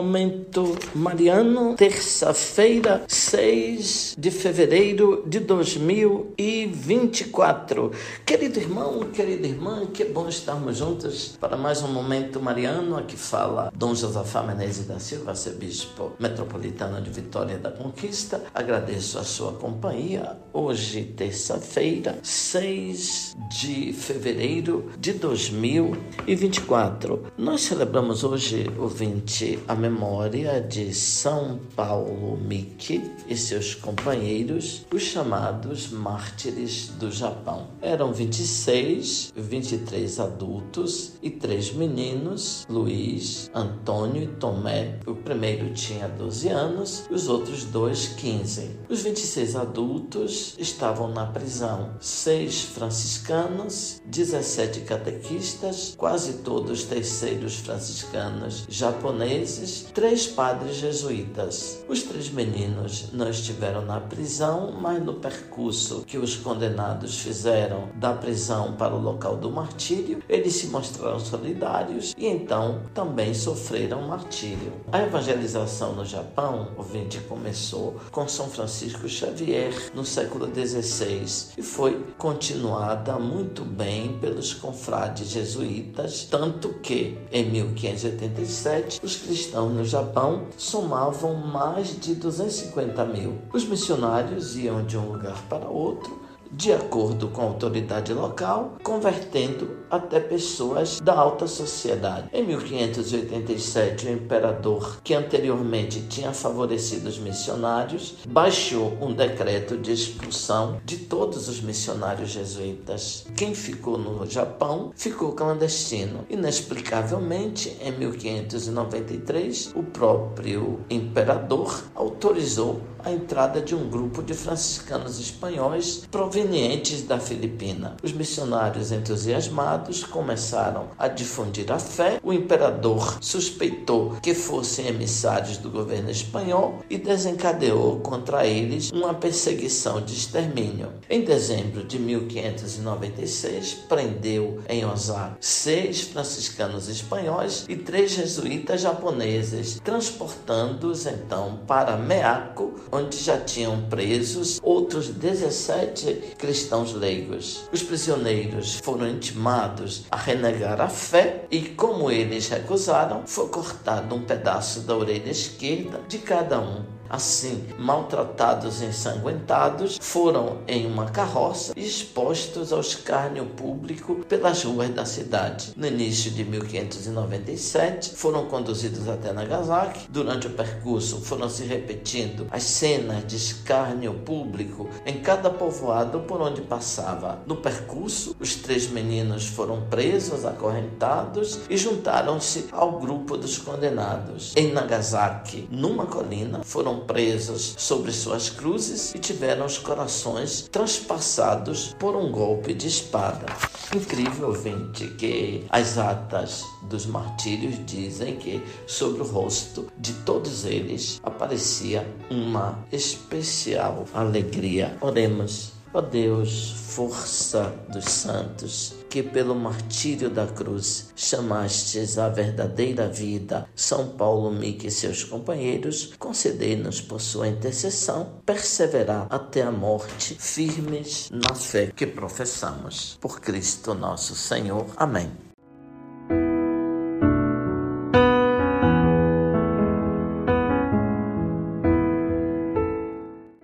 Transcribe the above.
Momento Mariano, terça-feira, 6 de fevereiro de 2024. Querido irmão, querida irmã, que bom estarmos juntos para mais um Momento Mariano. Aqui fala Dom Josafá Menezes da Silva, arcebispo metropolitano de Vitória da Conquista. Agradeço a sua companhia. Hoje, terça-feira, 6 de fevereiro de 2024. Nós celebramos hoje, ouvinte, a memória de São Paulo Miki e seus companheiros, os chamados mártires do Japão. Eram 26, 23 adultos e três meninos, Luiz, Antônio e Tomé. O primeiro tinha 12 anos e os outros dois 15. Os 26 adultos estavam na prisão, seis franciscanos, 17 catequistas, quase todos terceiros franciscanos japoneses, três padres jesuítas. Os três meninos não estiveram na prisão, mas no percurso que os condenados fizeram da prisão para o local do martírio, eles se mostraram solidários e então também sofreram martírio. A evangelização no Japão, o ouvinte, começou com São Francisco Xavier no século XVI e foi continuada muito bem pelos confrades jesuítas, tanto que em 1587 os cristãos no Japão somavam mais de 250 mil. Os missionários iam de um lugar para outro de acordo com a autoridade local, convertendo até pessoas da alta sociedade. Em 1587, o imperador, que anteriormente tinha favorecido os missionários, baixou um decreto de expulsão de todos os missionários jesuítas. Quem ficou no Japão ficou clandestino. Inexplicavelmente, em 1593, o próprio imperador autorizou a entrada de um grupo de franciscanos espanhóis provenientes da Filipina. Os missionários entusiasmados começaram a difundir a fé. O imperador suspeitou que fossem emissários do governo espanhol e desencadeou contra eles uma perseguição de extermínio. Em dezembro de 1596, prendeu em Osaka seis franciscanos espanhóis e três jesuítas japoneses, transportando-os então para Meaco, onde já tinham presos outros 17 cristãos leigos. Os prisioneiros foram intimados a renegar a fé e, como eles recusaram, foi cortado um pedaço da orelha esquerda de cada um assim maltratados e ensanguentados, foram em uma carroça expostos ao escárnio público pelas ruas da cidade. No início de 1597, foram conduzidos até Nagasaki. Durante o percurso, foram se repetindo as cenas de escárnio público em cada povoado por onde passava. No percurso, os três meninos foram presos, acorrentados e juntaram-se ao grupo dos condenados. Em Nagasaki, numa colina, foram presos sobre suas cruzes e tiveram os corações transpassados por um golpe de espada. Incrível, ouvinte, que as atas dos martírios dizem que sobre o rosto de todos eles aparecia uma especial alegria. Oremos. Ó Deus, força dos santos, que pelo martírio da cruz chamastes a verdadeira vida, São Paulo, Mique e seus companheiros, concedei-nos por sua intercessão perseverar até a morte, firmes na fé que professamos. Por Cristo nosso Senhor. Amém.